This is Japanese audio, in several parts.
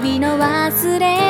日々の忘れ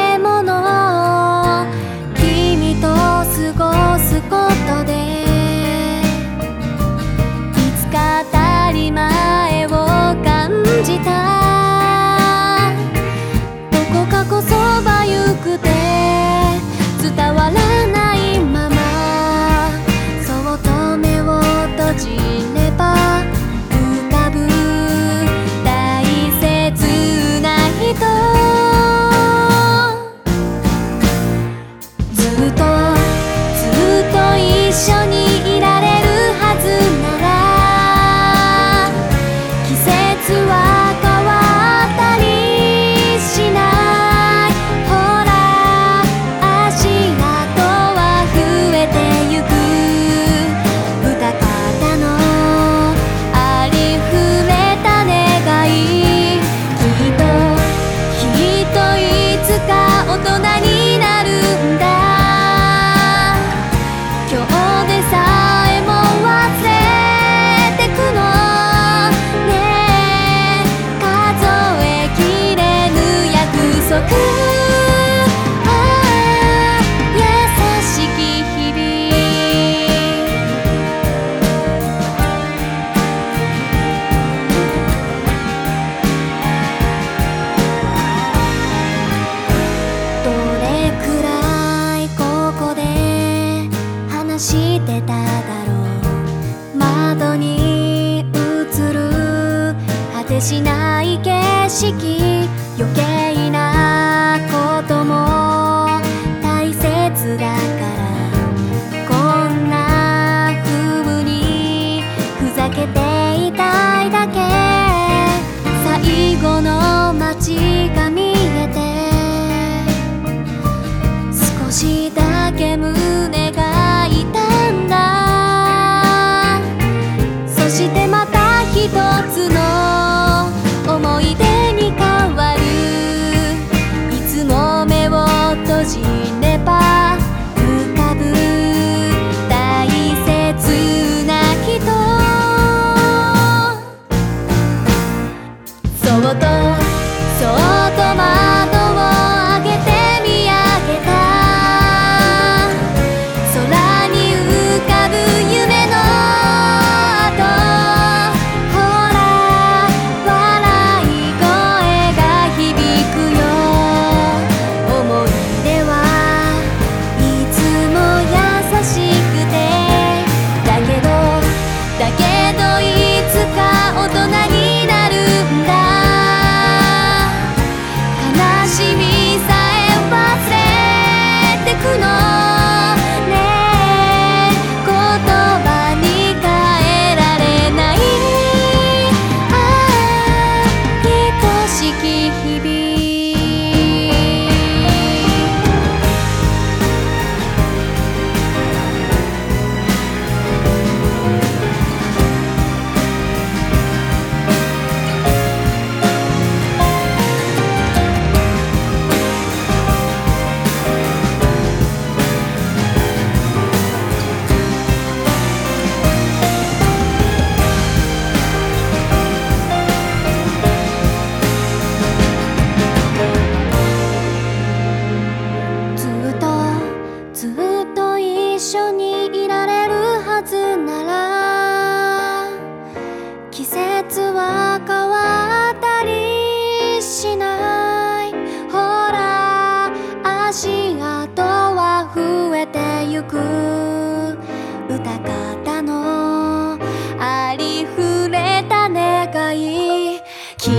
してただろう。窓に映る果てしない景色余計なことも大切だからこんな風にふざけていたいだけ。最後の街が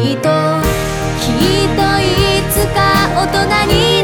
きっときっといつか大人に